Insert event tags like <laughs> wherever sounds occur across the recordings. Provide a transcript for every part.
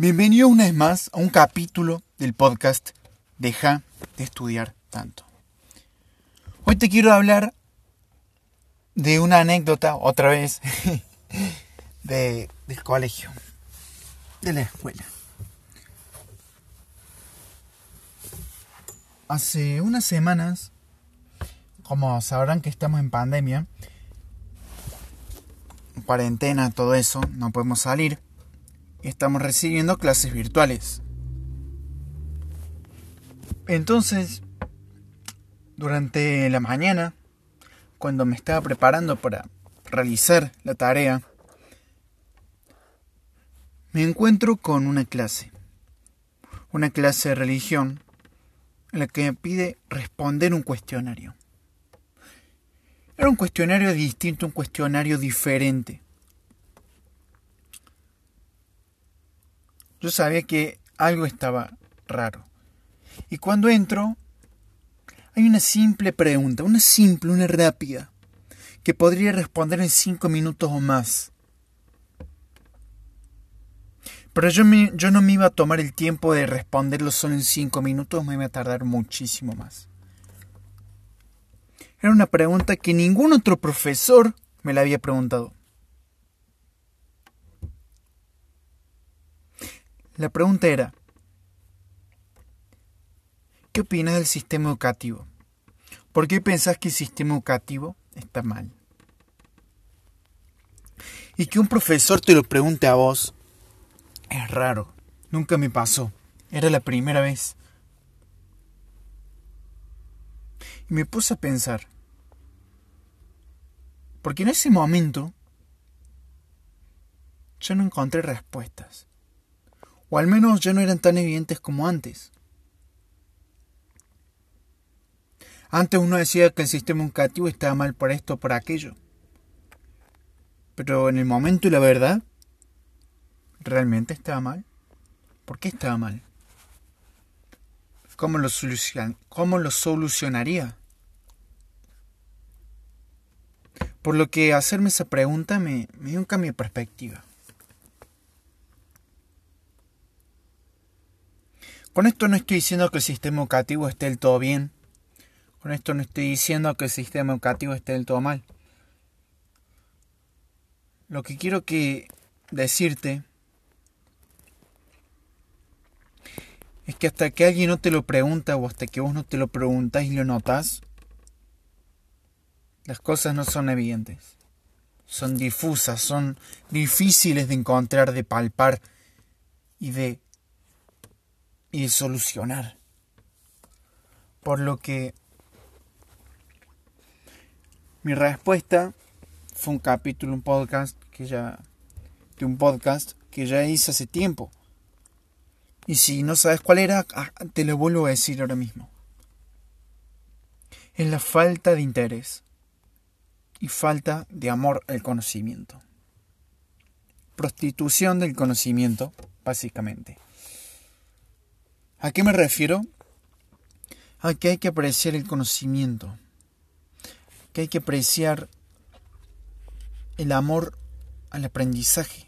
Bienvenido una vez más a un capítulo del podcast Deja de estudiar tanto. Hoy te quiero hablar de una anécdota, otra vez, <laughs> de, del colegio, de la escuela. Hace unas semanas, como sabrán que estamos en pandemia, cuarentena, todo eso, no podemos salir estamos recibiendo clases virtuales. Entonces, durante la mañana, cuando me estaba preparando para realizar la tarea, me encuentro con una clase, una clase de religión, en la que me pide responder un cuestionario. Era un cuestionario distinto, un cuestionario diferente. Yo sabía que algo estaba raro. Y cuando entro, hay una simple pregunta, una simple, una rápida, que podría responder en cinco minutos o más. Pero yo, yo no me iba a tomar el tiempo de responderlo solo en cinco minutos, me iba a tardar muchísimo más. Era una pregunta que ningún otro profesor me la había preguntado. La pregunta era, ¿qué opinas del sistema educativo? ¿Por qué pensás que el sistema educativo está mal? Y que un profesor te lo pregunte a vos es raro. Nunca me pasó. Era la primera vez. Y me puse a pensar. Porque en ese momento yo no encontré respuestas o al menos ya no eran tan evidentes como antes. Antes uno decía que el sistema educativo estaba mal por esto o por aquello. Pero en el momento y la verdad, ¿realmente estaba mal? ¿Por qué estaba mal? ¿Cómo lo, solucionaría? Por lo que hacerme esa pregunta me, me dio un cambio de perspectiva. Con esto no estoy diciendo que el sistema educativo esté del todo bien. Con esto no estoy diciendo que el sistema educativo esté del todo mal. Lo que quiero decirte es que hasta que alguien no te lo pregunta o hasta que vos no te lo preguntas y lo notas, las cosas no son evidentes. Son difusas, son difíciles de encontrar, de palpar y de y solucionar. Por lo que mi respuesta fue un capítulo, un podcast que ya de un podcast que ya hice hace tiempo. Y si no sabes cuál era, ah, te lo vuelvo a decir ahora mismo. Es la falta de interés y falta de amor al conocimiento. Prostitución del conocimiento, básicamente. ¿A qué me refiero? A que hay que apreciar el conocimiento, que hay que apreciar el amor al aprendizaje,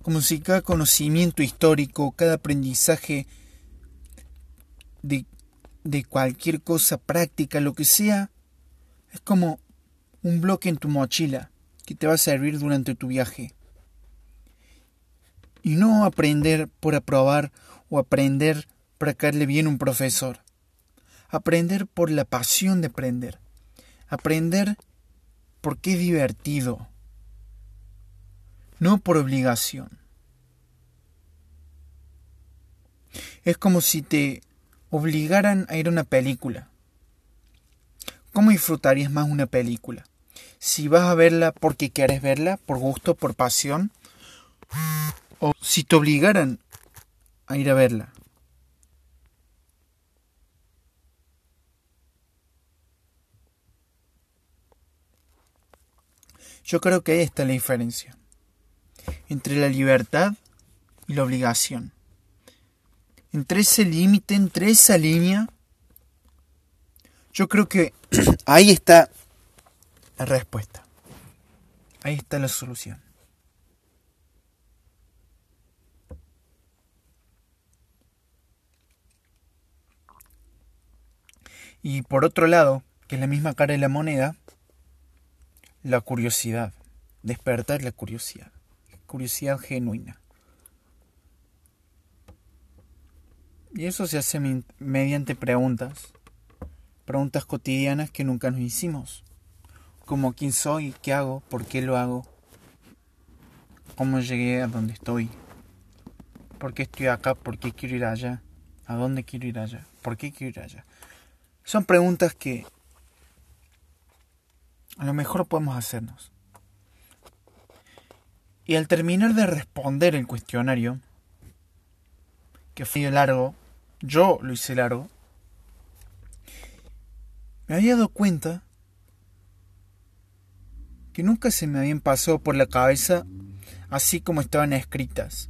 como si cada conocimiento histórico, cada aprendizaje de, de cualquier cosa práctica, lo que sea, es como un bloque en tu mochila que te va a servir durante tu viaje. Y no aprender por aprobar o aprender para caerle bien un profesor. Aprender por la pasión de aprender. Aprender porque es divertido. No por obligación. Es como si te obligaran a ir a una película. ¿Cómo disfrutarías más una película? Si vas a verla porque quieres verla, por gusto, por pasión, o si te obligaran a ir a verla Yo creo que ahí está la diferencia entre la libertad y la obligación. Entre ese límite, entre esa línea, yo creo que <clears throat> ahí está la respuesta. Ahí está la solución. Y por otro lado, que es la misma cara de la moneda, la curiosidad, despertar la curiosidad, curiosidad genuina. Y eso se hace mediante preguntas, preguntas cotidianas que nunca nos hicimos, como quién soy, qué hago, por qué lo hago, cómo llegué a donde estoy, por qué estoy acá, por qué quiero ir allá, a dónde quiero ir allá, por qué quiero ir allá. Son preguntas que a lo mejor podemos hacernos. Y al terminar de responder el cuestionario, que fue largo, yo lo hice largo, me había dado cuenta que nunca se me habían pasado por la cabeza así como estaban escritas.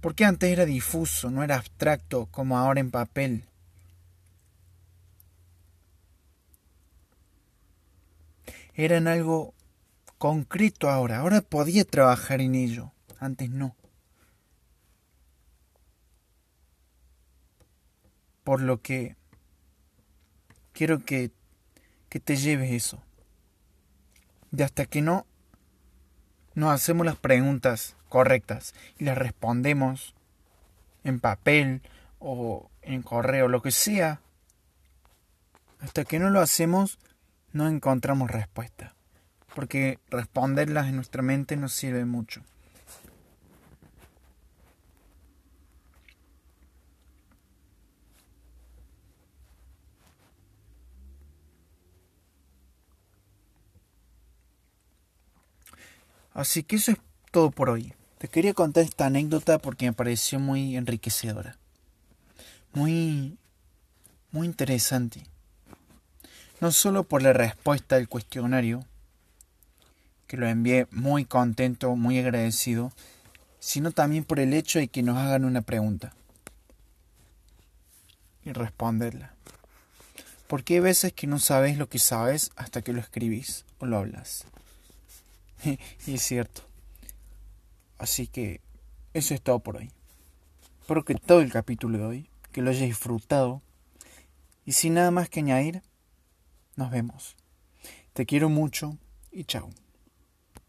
Porque antes era difuso, no era abstracto como ahora en papel. Eran algo concreto ahora. Ahora podía trabajar en ello. Antes no. Por lo que quiero que, que te lleves eso. Y hasta que no nos hacemos las preguntas correctas y las respondemos en papel o en correo, lo que sea, hasta que no lo hacemos no encontramos respuesta. Porque responderlas en nuestra mente nos sirve mucho. Así que eso es todo por hoy. Te quería contar esta anécdota porque me pareció muy enriquecedora. Muy muy interesante. No solo por la respuesta al cuestionario, que lo envié muy contento, muy agradecido, sino también por el hecho de que nos hagan una pregunta y responderla. Porque hay veces que no sabes lo que sabes hasta que lo escribís o lo hablas. <laughs> y es cierto. Así que eso es todo por hoy. Espero que todo el capítulo de hoy, que lo hayas disfrutado. Y sin nada más que añadir, nos vemos. Te quiero mucho y chao.